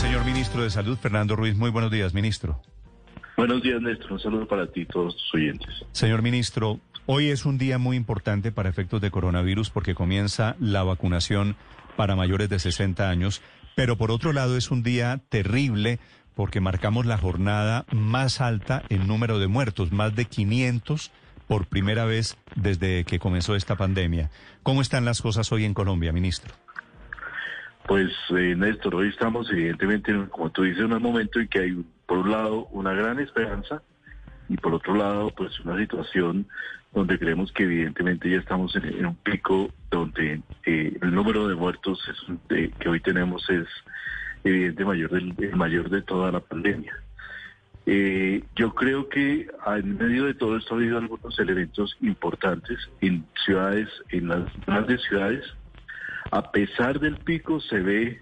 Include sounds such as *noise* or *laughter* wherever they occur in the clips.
señor ministro de Salud, Fernando Ruiz. Muy buenos días, ministro. Buenos días, Néstor. Un saludo para ti y todos tus oyentes. Señor ministro, hoy es un día muy importante para efectos de coronavirus porque comienza la vacunación para mayores de 60 años, pero por otro lado es un día terrible porque marcamos la jornada más alta en número de muertos, más de 500 por primera vez desde que comenzó esta pandemia. ¿Cómo están las cosas hoy en Colombia, ministro? Pues, eh, Néstor, hoy estamos evidentemente, como tú dices, en un momento en que hay, por un lado, una gran esperanza y por otro lado, pues una situación donde creemos que evidentemente ya estamos en, un pico donde eh, el número de muertos es, que hoy tenemos es evidente mayor del, el mayor de toda la pandemia. Eh, yo creo que en medio de todo esto ha habido algunos elementos importantes en ciudades, en las grandes ciudades, a pesar del pico se ve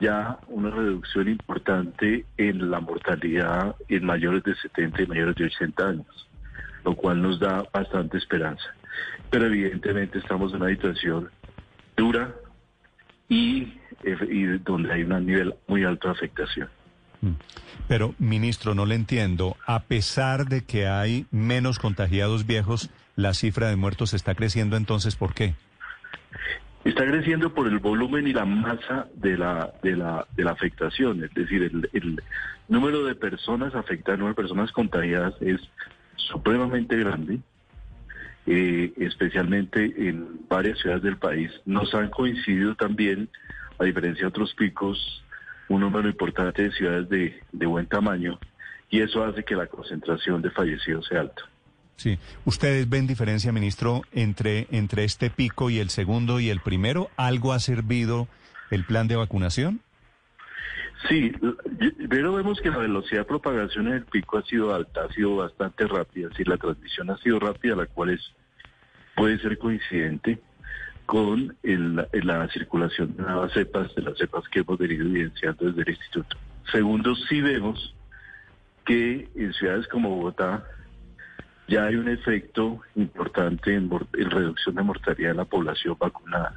ya una reducción importante en la mortalidad en mayores de 70 y mayores de 80 años, lo cual nos da bastante esperanza. Pero evidentemente estamos en una situación dura y, donde hay un nivel muy alto de afectación. Mm. Pero, ministro, no le entiendo. A pesar de que hay menos contagiados viejos, la cifra de muertos está creciendo, entonces, ¿por qué? Está creciendo por el volumen y la masa de la, de la, de la afectación, es decir, el, número de personas afectadas, el número de personas contagiadas es supremamente grande, eh, especialmente en varias ciudades del país. Nos han coincidido también, a diferencia de otros picos, un número importante de ciudades de, de buen tamaño, y eso hace que la concentración de fallecidos sea alta. Sí. ¿Ustedes ven diferencia, ministro, entre, entre este pico y el segundo y el primero? ¿Algo ha servido el plan de vacunación? Sí, pero vemos que la velocidad de propagación en el pico ha sido alta, ha sido bastante rápida, sí, la transmisión ha sido rápida, la cual es, puede ser coincidente con la circulación de nuevas cepas, de las cepas que hemos venido evidenciando desde el instituto. Segundo, sí vemos que en ciudades como Bogotá, ya hay un efecto importante en, reducción de mortalidad de la población vacunada,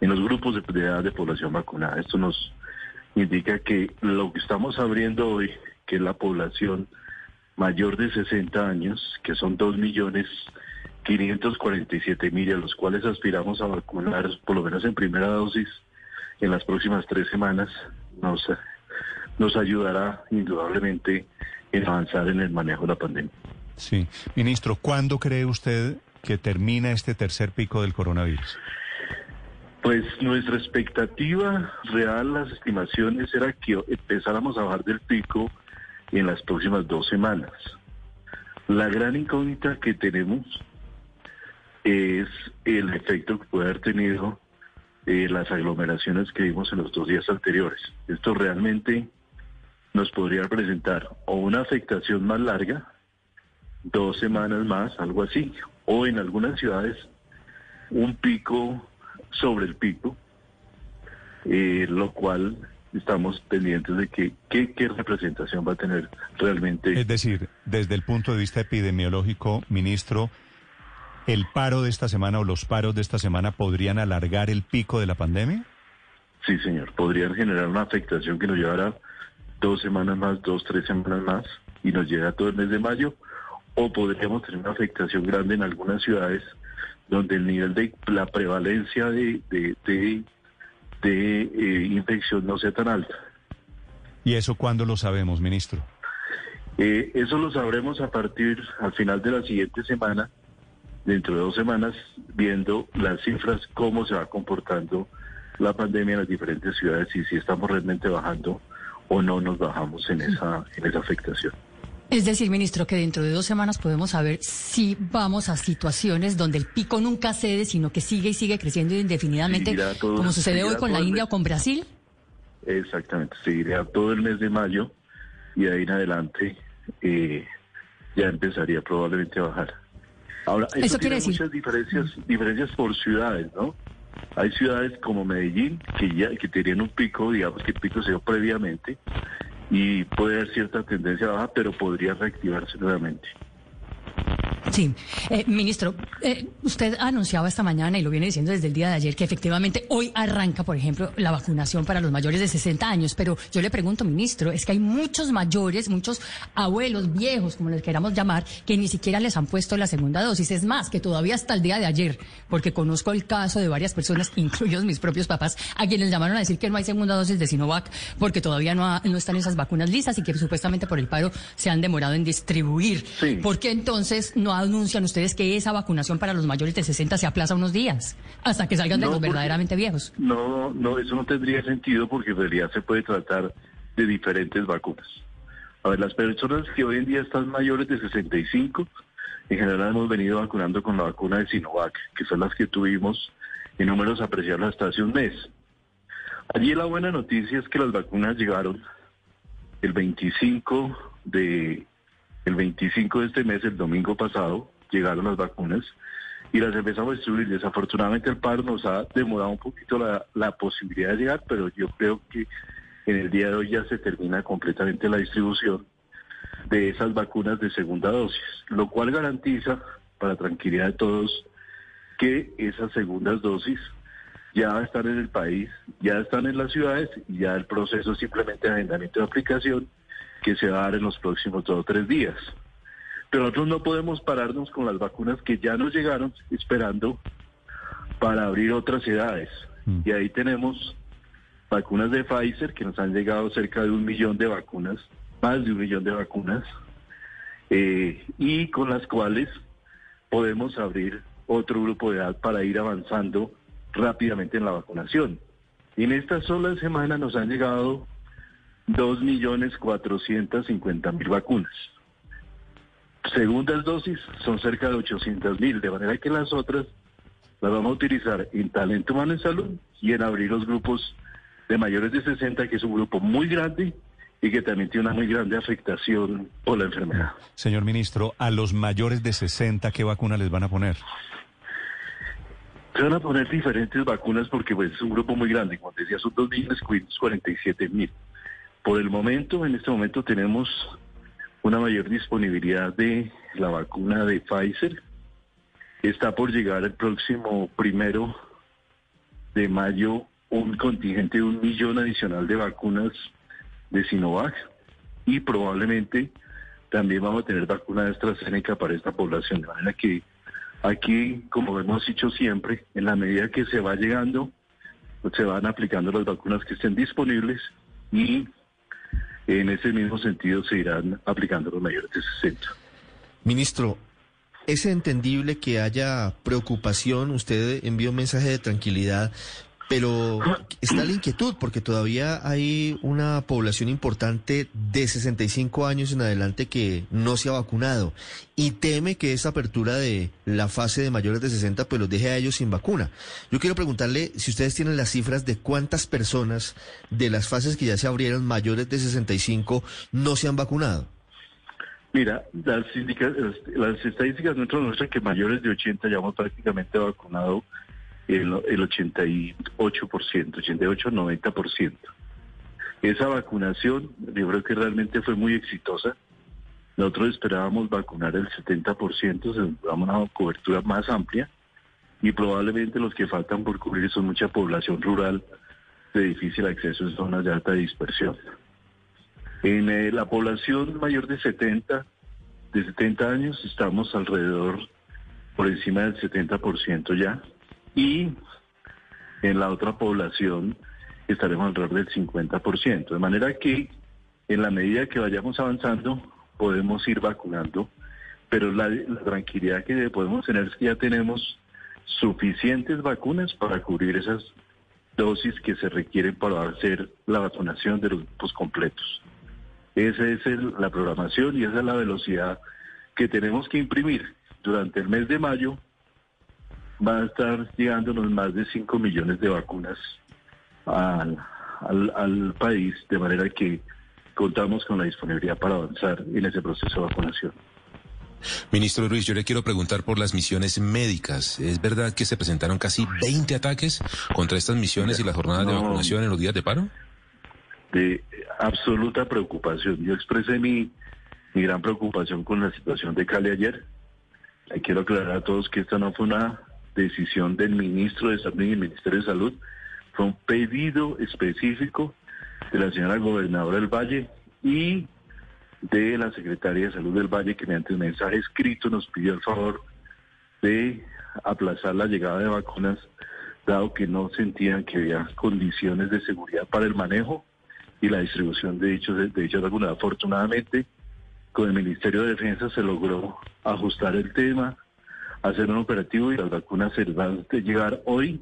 en los grupos de, edad de población vacunada. Esto nos indica que lo que estamos abriendo hoy, que es la población mayor de 60 años, que son 2 millones 547 mil, a los cuales aspiramos a vacunar, por lo menos en primera dosis, en las próximas tres semanas, nos ayudará indudablemente en avanzar en el manejo de la pandemia. Sí. Ministro, ¿cuándo cree usted que termina este tercer pico del coronavirus? Pues nuestra expectativa real, las estimaciones, era que empezáramos a bajar del pico en las próximas dos semanas. La gran incógnita que tenemos es el efecto que puede haber tenido eh, las aglomeraciones que vimos en los dos días anteriores. Esto realmente nos podría presentar o una afectación más larga, dos semanas más, algo así, o en algunas ciudades un pico sobre el pico, eh, lo cual estamos pendientes de que, qué, representación va a tener realmente. Es decir, desde el punto de vista epidemiológico, ministro, ¿el paro de esta semana o los paros de esta semana podrían alargar el pico de la pandemia? Sí, señor, podrían generar una afectación que nos llevará dos semanas más, dos, tres semanas más, y nos llega todo el mes de mayo, o podríamos tener una afectación grande en algunas ciudades donde el nivel de la prevalencia de, de, eh, infección no sea tan alta. ¿Y eso cuándo lo sabemos, ministro? Eh, eso lo sabremos a partir, al final de la siguiente semana, dentro de dos semanas, viendo las cifras, cómo se va comportando la pandemia en las diferentes ciudades y si estamos realmente bajando o no nos bajamos en esa, en esa afectación. Es decir, ministro, que dentro de dos semanas podemos saber si vamos a situaciones donde el pico nunca cede, sino que sigue y sigue creciendo indefinidamente, como sucede hoy con la India o con Brasil. Exactamente, seguiría todo el mes de mayo y de ahí en adelante eh, ya empezaría probablemente a bajar. Ahora, eso, tiene muchas diferencias, diferencias por ciudades, ¿no? Hay ciudades como Medellín que ya que tenían un pico, digamos que el pico se dio previamente, y puede haber cierta tendencia baja, pero podría reactivarse nuevamente. Sí, eh, ministro, eh, usted anunciaba esta mañana y lo viene diciendo desde el día de ayer que efectivamente hoy arranca, por ejemplo, la vacunación para los mayores de 60 años. Pero yo le pregunto, ministro, es que hay muchos mayores, muchos abuelos viejos, como les queramos llamar, que ni siquiera les han puesto la segunda dosis. Es más, que todavía hasta el día de ayer, porque conozco el caso de varias personas, incluidos mis propios papás, a quienes llamaron a decir que no hay segunda dosis de Sinovac porque todavía no, no están esas vacunas listas y que supuestamente por el paro se han demorado en distribuir. ¿Por qué entonces no anuncian ustedes que esa vacunación para los mayores de 60 se aplaza unos días hasta que salgan de los verdaderamente viejos? No, no, eso no tendría sentido porque en realidad se puede tratar de diferentes vacunas. A ver, las personas que hoy en día están mayores de 65, en general hemos venido vacunando con la vacuna de Sinovac, que son las que tuvimos en números apreciables hasta hace un mes. Allí la buena noticia es que las vacunas llegaron el 25 de el 25 de este mes, el domingo pasado, llegaron las vacunas y las empezamos a distribuir. Desafortunadamente el paro nos ha demorado un poquito la, posibilidad de llegar, pero yo creo que en el día de hoy ya se termina completamente la distribución de esas vacunas de segunda dosis, lo cual garantiza, para tranquilidad de todos, que esas segundas dosis ya están en el país, ya están en las ciudades y ya el proceso simplemente de agendamiento de aplicación que se va a dar en los próximos dos o tres días. Pero nosotros no podemos pararnos con las vacunas que ya nos llegaron esperando para abrir otras edades. Mm. Y ahí tenemos vacunas de Pfizer que nos han llegado cerca de un millón de vacunas, más de un millón de vacunas, eh, y con las cuales podemos abrir otro grupo de edad para ir avanzando rápidamente en la vacunación. Y en esta sola semana nos han llegado 2.450.000 vacunas. Segundas dosis son cerca de 800.000, de manera que las otras las vamos a utilizar en talento humano en salud y en abrir los grupos de mayores de 60, que es un grupo muy grande y que también tiene una muy grande afectación por la enfermedad. Señor ministro, a los mayores de 60, ¿qué vacuna les van a poner? Se van a poner diferentes vacunas porque pues, es un grupo muy grande, como decía, son 2.547.000. Por el momento, en este momento tenemos una mayor disponibilidad de la vacuna de Pfizer. Está por llegar el próximo primero de mayo un contingente de un millón adicional de vacunas de Sinovac y probablemente también vamos a tener vacuna de AstraZeneca para esta población. De manera que Aquí, como hemos dicho siempre, en la medida que se va llegando, se van aplicando las vacunas que estén disponibles y en ese mismo sentido se irán aplicando los mayores de 60. Ministro, es entendible que haya preocupación, usted envió un mensaje de tranquilidad, pero *clears throat* está la inquietud porque todavía hay una población importante de 65 años en adelante que no se ha vacunado y teme que esa apertura de la fase de mayores de 60 pues los deje a ellos sin vacuna. Yo quiero preguntarle si ustedes tienen las cifras de cuántas personas de las fases que ya se abrieron mayores de 65 no se han vacunado. Mira, las, las estadísticas nuestras muestran que mayores de 80 ya hemos prácticamente vacunado el, el 88%, 88-90%. Esa vacunación yo creo que realmente fue muy exitosa. Nosotros esperábamos vacunar el 70%, damos una cobertura más amplia y probablemente los que faltan por cubrir son mucha población rural de difícil acceso en zonas de alta dispersión. En eh, la población mayor de 70, de 70 años estamos alrededor por encima del 70% ya y en la otra población estaremos alrededor del 50%. De manera que en la medida que vayamos avanzando podemos ir vacunando, pero la, tranquilidad que podemos tener es que ya tenemos suficientes vacunas para cubrir esas dosis que se requieren para hacer la vacunación de los grupos completos. Esa es la programación y esa es la velocidad que tenemos que imprimir. Durante el mes de mayo va a estar llegándonos más de 5 millones de vacunas al, al, país, de manera que contamos con la disponibilidad para avanzar en ese proceso de vacunación. Ministro Ruiz, yo le quiero preguntar por las misiones médicas. ¿Es verdad que se presentaron casi 20 ataques contra estas misiones y las jornadas de vacunación en los días de paro? De absoluta preocupación. Yo expresé mi, mi gran preocupación con la situación de Cali ayer quiero aclarar a todos que esta no fue una decisión del ministro de Salud y el Ministerio de Salud, fue un pedido específico de la señora gobernadora del Valle y de la secretaria de Salud del Valle que mediante un mensaje escrito nos pidió el favor de aplazar la llegada de vacunas dado que no sentían que había condiciones de seguridad para el manejo y la distribución de dichos, de dichas vacunas. Afortunadamente, con el Ministerio de Defensa se logró ajustar el tema, hacer un operativo y las vacunas se van a llegar hoy,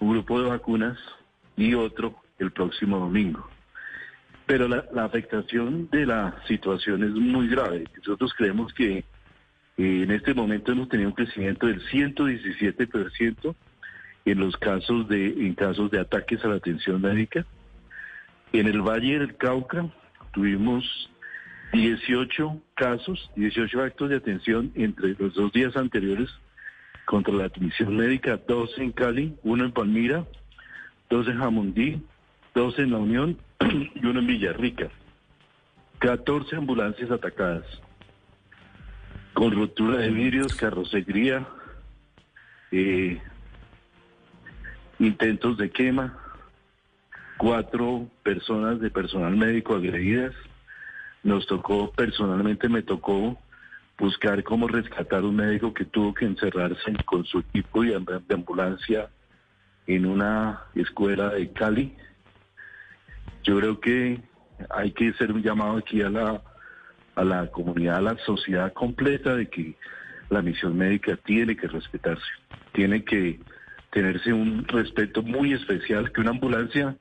un grupo de vacunas y otro el próximo domingo. Pero la, afectación de la situación es muy grave. Nosotros creemos que en este momento hemos tenido un crecimiento del 117% en los casos de en casos de ataques a la atención médica. En el Valle del Cauca tuvimos 18 casos, 18 actos de atención entre los dos días anteriores contra la atención médica, dos en Cali, uno en Palmira, dos en Jamundí, dos en La Unión *clears throat* y uno en Villarrica. 14 ambulancias atacadas, con ruptura de vidrios, carrocería, eh, intentos de quema, cuatro personas de personal médico agredidas, nos tocó, personalmente me tocó buscar cómo rescatar un médico que tuvo que encerrarse con su equipo de ambulancia en una escuela de Cali. Yo creo que hay que hacer un llamado aquí a la, a la comunidad, a la sociedad completa de que la misión médica tiene que respetarse, tiene que tenerse un respeto muy especial, que una ambulancia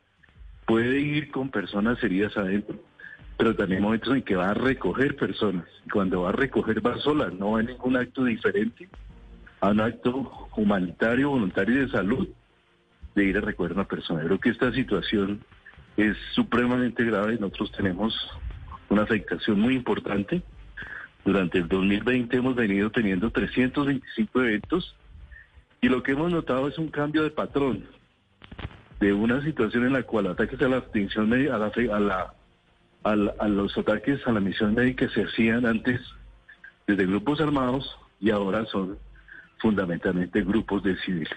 puede ir con personas heridas adentro, pero también hay momentos en que va a recoger personas. Y cuando va a recoger va sola, no va ningún acto diferente a un acto humanitario, voluntario de salud de ir a recoger a una persona. Creo que esta situación es supremamente grave. Nosotros tenemos una afectación muy importante. Durante el 2020 hemos venido teniendo 325 eventos y lo que hemos notado es un cambio de patrón de una situación en la cual ataques a la atención a a la a los ataques a la misión médica se hacían antes desde grupos armados y ahora son fundamentalmente grupos de civiles.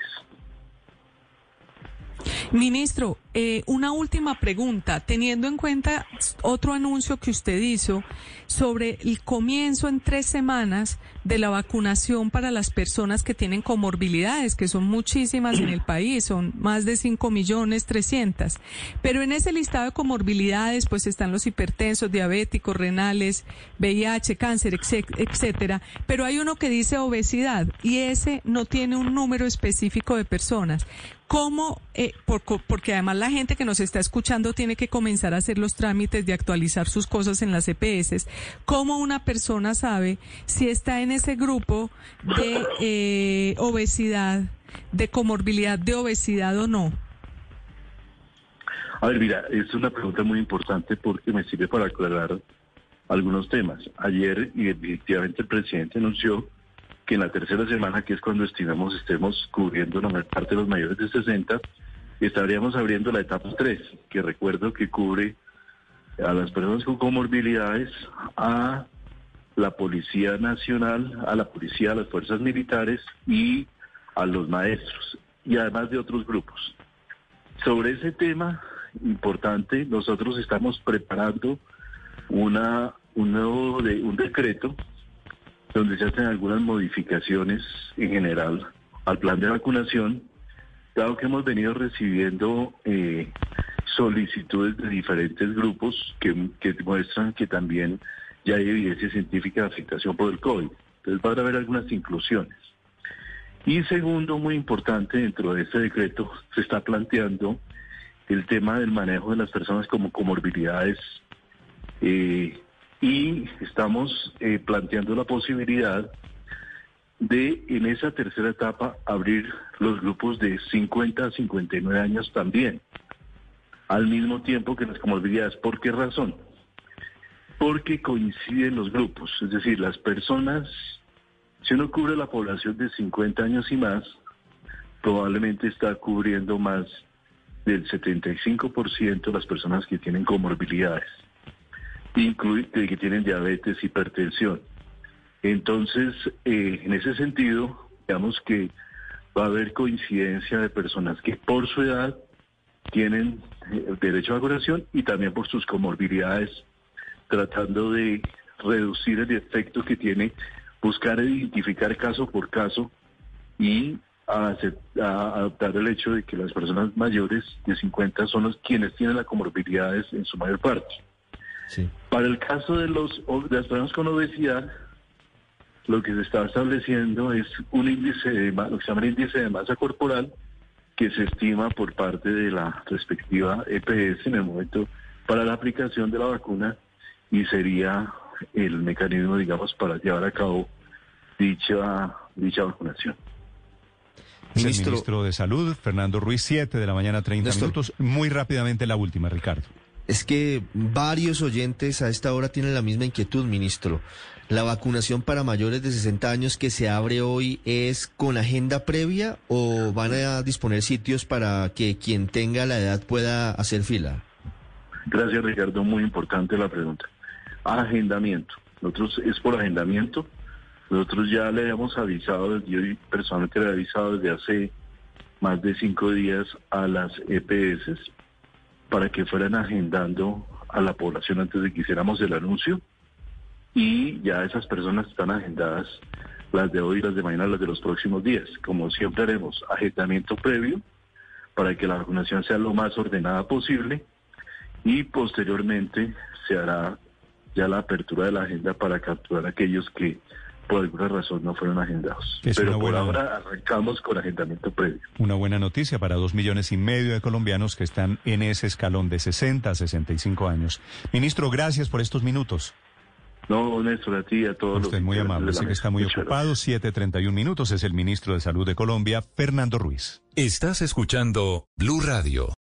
Ministro, eh, una última pregunta, teniendo en cuenta otro anuncio que usted hizo sobre el comienzo en tres semanas de la vacunación para las personas que tienen comorbilidades, que son muchísimas en el país, son más de 5 millones 300. Pero en ese listado de comorbilidades, pues están los hipertensos, diabéticos, renales, VIH, cáncer, etcétera. Pero hay uno que dice obesidad y ese no tiene un número específico de personas. ¿Cómo, eh, porque además la gente que nos está escuchando tiene que comenzar a hacer los trámites de actualizar sus cosas en las EPS, ¿cómo una persona sabe si está en ese grupo de eh, obesidad, de comorbilidad de obesidad o no? A ver, mira, es una pregunta muy importante porque me sirve para aclarar algunos temas. Ayer, efectivamente, el presidente anunció que en la tercera semana, que es cuando estimamos estemos cubriendo la parte de los mayores de 60, estaríamos abriendo la etapa 3, que recuerdo que cubre a las personas con comorbilidades, a la Policía Nacional, a la Policía, a las Fuerzas Militares y a los maestros, y además de otros grupos. Sobre ese tema importante, nosotros estamos preparando una, un nuevo de, un decreto donde se hacen algunas modificaciones en general al plan de vacunación, dado que hemos venido recibiendo eh, solicitudes de diferentes grupos que, que muestran que también ya hay evidencia científica de afectación por el COVID. Entonces va a haber algunas inclusiones. Y segundo, muy importante, dentro de este decreto se está planteando el tema del manejo de las personas como comorbilidades eh, y estamos eh, planteando la posibilidad de en esa tercera etapa abrir los grupos de 50 a 59 años también, al mismo tiempo que las comorbilidades. ¿Por qué razón? Porque coinciden los grupos, es decir, las personas, si uno cubre la población de 50 años y más, probablemente está cubriendo más del 75% de las personas que tienen comorbilidades incluye que tienen diabetes, hipertensión. Entonces, eh, en ese sentido, digamos que va a haber coincidencia de personas que por su edad tienen eh, derecho a vacunación y también por sus comorbilidades, tratando de reducir el efecto que tiene buscar identificar caso por caso y a, adoptar el hecho de que las personas mayores de 50 son los quienes tienen las comorbilidades en su mayor parte. Para el caso de, los, de las personas con obesidad, lo que se está estableciendo es un índice de, lo que se llama índice de masa corporal que se estima por parte de la respectiva EPS en el momento para la aplicación de la vacuna y sería el mecanismo, digamos, para llevar a cabo dicha, dicha vacunación. Ministro, el ministro de Salud, Fernando Ruiz, 7 de la mañana, 30 minutos. Muy rápidamente la última, Ricardo. Es que varios oyentes a esta hora tienen la misma inquietud, ministro. ¿La vacunación para mayores de 60 años que se abre hoy es con agenda previa o van a disponer sitios para que quien tenga la edad pueda hacer fila? Gracias, Ricardo. Muy importante la pregunta. Agendamiento. Nosotros es por agendamiento. Nosotros ya le habíamos avisado, yo personalmente le he avisado desde hace más de cinco días a las EPS para que fueran agendando a la población antes de que hiciéramos el anuncio y ya esas personas están agendadas, las de hoy, las de mañana, las de los próximos días. Como siempre haremos agendamiento previo para que la vacunación sea lo más ordenada posible y posteriormente se hará ya la apertura de la agenda para capturar a aquellos que por alguna razón no fueron agendados. Pero por ahora arrancamos con agendamiento previo. Una buena noticia para dos millones y medio de colombianos que están en ese escalón de 60 a 65 años. Ministro, gracias por estos minutos. No, Néstor, a ti y a todos Usted muy amable, sé que está muy ocupado. 7.31 minutos es el ministro de Salud de Colombia, Fernando Ruiz. Estás escuchando Blue Radio.